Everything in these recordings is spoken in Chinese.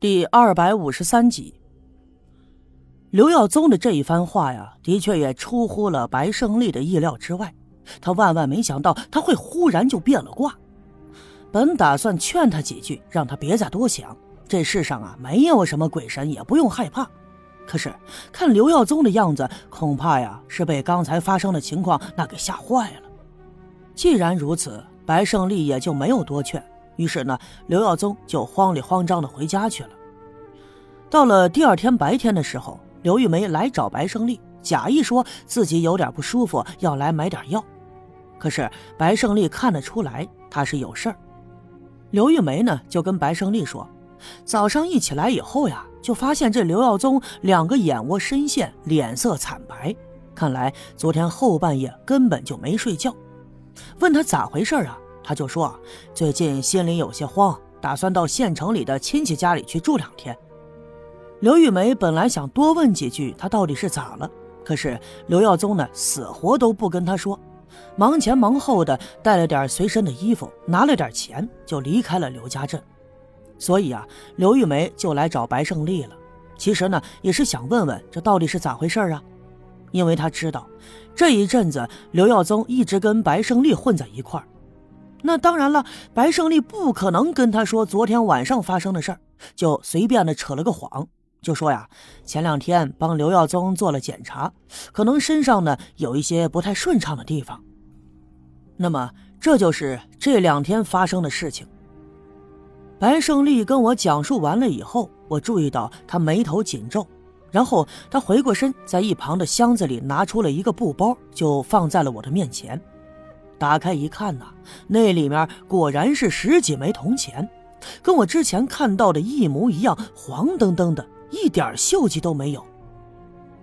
第二百五十三集，刘耀宗的这一番话呀，的确也出乎了白胜利的意料之外。他万万没想到他会忽然就变了卦。本打算劝他几句，让他别再多想，这世上啊没有什么鬼神，也不用害怕。可是看刘耀宗的样子，恐怕呀是被刚才发生的情况那给吓坏了。既然如此，白胜利也就没有多劝。于是呢，刘耀宗就慌里慌张的回家去了。到了第二天白天的时候，刘玉梅来找白胜利，假意说自己有点不舒服，要来买点药。可是白胜利看得出来他是有事儿。刘玉梅呢，就跟白胜利说，早上一起来以后呀，就发现这刘耀宗两个眼窝深陷，脸色惨白，看来昨天后半夜根本就没睡觉。问他咋回事啊？他就说：“最近心里有些慌，打算到县城里的亲戚家里去住两天。”刘玉梅本来想多问几句，他到底是咋了？可是刘耀宗呢，死活都不跟他说，忙前忙后的带了点随身的衣服，拿了点钱，就离开了刘家镇。所以啊，刘玉梅就来找白胜利了。其实呢，也是想问问这到底是咋回事啊？因为他知道这一阵子刘耀宗一直跟白胜利混在一块儿。那当然了，白胜利不可能跟他说昨天晚上发生的事儿，就随便的扯了个谎，就说呀，前两天帮刘耀宗做了检查，可能身上呢有一些不太顺畅的地方。那么这就是这两天发生的事情。白胜利跟我讲述完了以后，我注意到他眉头紧皱，然后他回过身，在一旁的箱子里拿出了一个布包，就放在了我的面前。打开一看呐，那里面果然是十几枚铜钱，跟我之前看到的一模一样，黄澄澄的，一点锈迹都没有。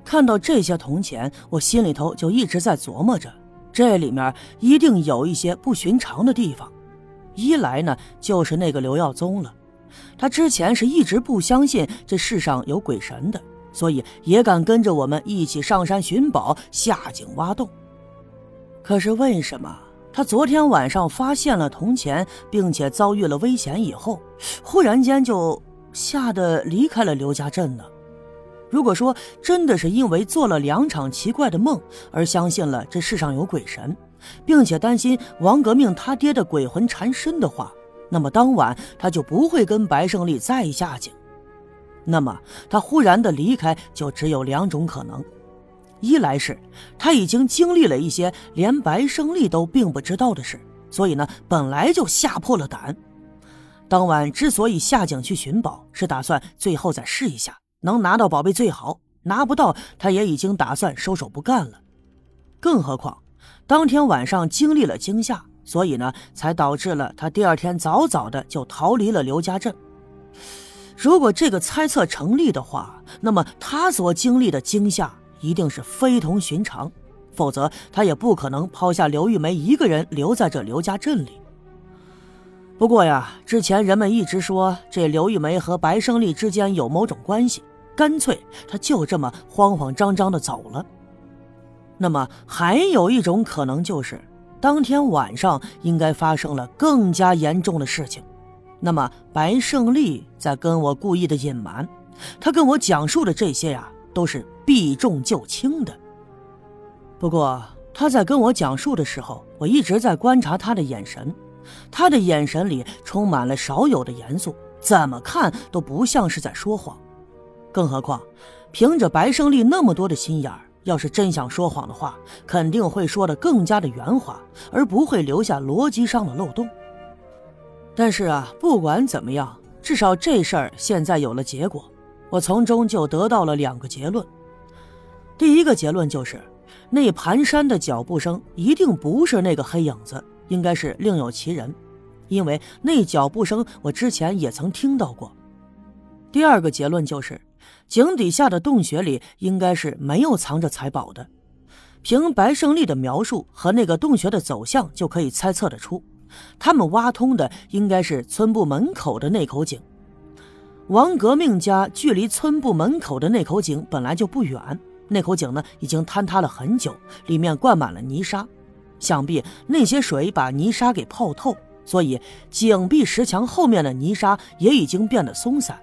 看到这些铜钱，我心里头就一直在琢磨着，这里面一定有一些不寻常的地方。一来呢，就是那个刘耀宗了，他之前是一直不相信这世上有鬼神的，所以也敢跟着我们一起上山寻宝、下井挖洞。可是为什么？他昨天晚上发现了铜钱，并且遭遇了危险以后，忽然间就吓得离开了刘家镇呢。如果说真的是因为做了两场奇怪的梦而相信了这世上有鬼神，并且担心王革命他爹的鬼魂缠身的话，那么当晚他就不会跟白胜利再下去。那么他忽然的离开就只有两种可能。一来是他已经经历了一些连白胜利都并不知道的事，所以呢，本来就吓破了胆。当晚之所以下井去寻宝，是打算最后再试一下，能拿到宝贝最好，拿不到他也已经打算收手不干了。更何况当天晚上经历了惊吓，所以呢，才导致了他第二天早早的就逃离了刘家镇。如果这个猜测成立的话，那么他所经历的惊吓。一定是非同寻常，否则他也不可能抛下刘玉梅一个人留在这刘家镇里。不过呀，之前人们一直说这刘玉梅和白胜利之间有某种关系，干脆他就这么慌慌张张的走了。那么还有一种可能就是，当天晚上应该发生了更加严重的事情。那么白胜利在跟我故意的隐瞒，他跟我讲述的这些呀。都是避重就轻的。不过他在跟我讲述的时候，我一直在观察他的眼神，他的眼神里充满了少有的严肃，怎么看都不像是在说谎。更何况，凭着白胜利那么多的心眼儿，要是真想说谎的话，肯定会说的更加的圆滑，而不会留下逻辑上的漏洞。但是啊，不管怎么样，至少这事儿现在有了结果。我从中就得到了两个结论。第一个结论就是，那蹒跚的脚步声一定不是那个黑影子，应该是另有其人，因为那脚步声我之前也曾听到过。第二个结论就是，井底下的洞穴里应该是没有藏着财宝的。凭白胜利的描述和那个洞穴的走向，就可以猜测得出，他们挖通的应该是村部门口的那口井。王革命家距离村部门口的那口井本来就不远，那口井呢已经坍塌了很久，里面灌满了泥沙，想必那些水把泥沙给泡透，所以井壁石墙后面的泥沙也已经变得松散。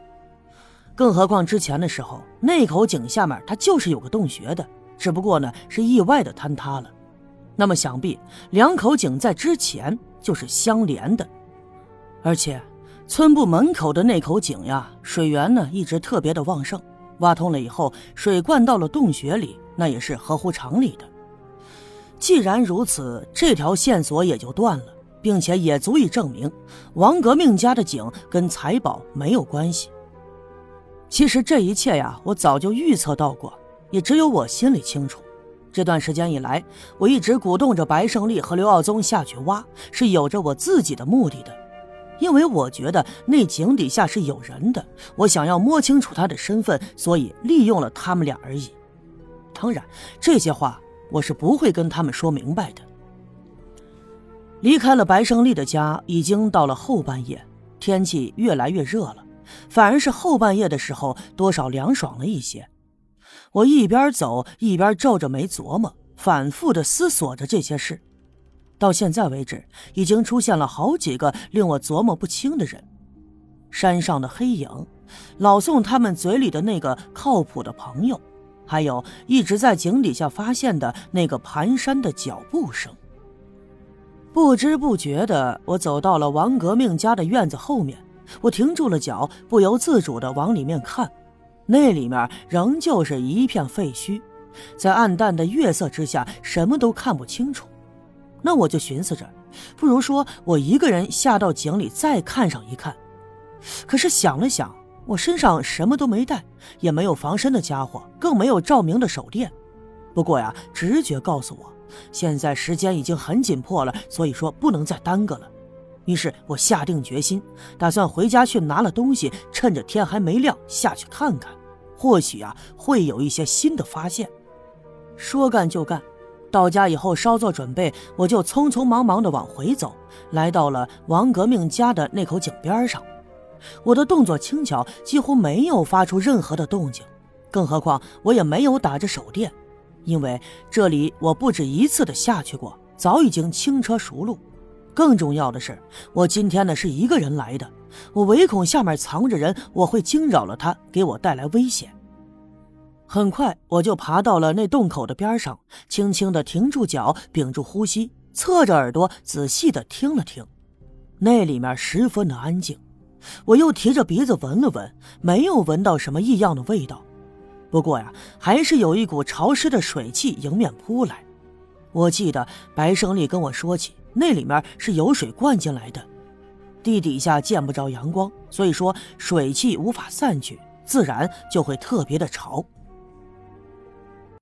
更何况之前的时候，那口井下面它就是有个洞穴的，只不过呢是意外的坍塌了。那么想必两口井在之前就是相连的，而且村部门口的那口井呀，水源呢一直特别的旺盛，挖通了以后，水灌到了洞穴里，那也是合乎常理的。既然如此，这条线索也就断了，并且也足以证明王革命家的井跟财宝没有关系。其实这一切呀，我早就预测到过，也只有我心里清楚。这段时间以来，我一直鼓动着白胜利和刘耀宗下去挖，是有着我自己的目的的。因为我觉得那井底下是有人的，我想要摸清楚他的身份，所以利用了他们俩而已。当然，这些话。我是不会跟他们说明白的。离开了白胜利的家，已经到了后半夜，天气越来越热了，反而是后半夜的时候，多少凉爽了一些。我一边走一边皱着眉琢磨，反复的思索着这些事。到现在为止，已经出现了好几个令我琢磨不清的人：山上的黑影，老宋他们嘴里的那个靠谱的朋友。还有一直在井底下发现的那个蹒跚的脚步声。不知不觉的，我走到了王革命家的院子后面，我停住了脚，不由自主的往里面看。那里面仍旧是一片废墟，在暗淡的月色之下，什么都看不清楚。那我就寻思着，不如说我一个人下到井里再看上一看。可是想了想。我身上什么都没带，也没有防身的家伙，更没有照明的手电。不过呀，直觉告诉我，现在时间已经很紧迫了，所以说不能再耽搁了。于是我下定决心，打算回家去拿了东西，趁着天还没亮下去看看，或许啊会有一些新的发现。说干就干，到家以后稍作准备，我就匆匆忙忙的往回走，来到了王革命家的那口井边上。我的动作轻巧，几乎没有发出任何的动静，更何况我也没有打着手电，因为这里我不止一次的下去过，早已经轻车熟路。更重要的是，我今天呢是一个人来的，我唯恐下面藏着人，我会惊扰了他，给我带来危险。很快，我就爬到了那洞口的边上，轻轻的停住脚，屏住呼吸，侧着耳朵仔细的听了听，那里面十分的安静。我又提着鼻子闻了闻，没有闻到什么异样的味道。不过呀，还是有一股潮湿的水汽迎面扑来。我记得白胜利跟我说起，那里面是有水灌进来的，地底下见不着阳光，所以说水汽无法散去，自然就会特别的潮。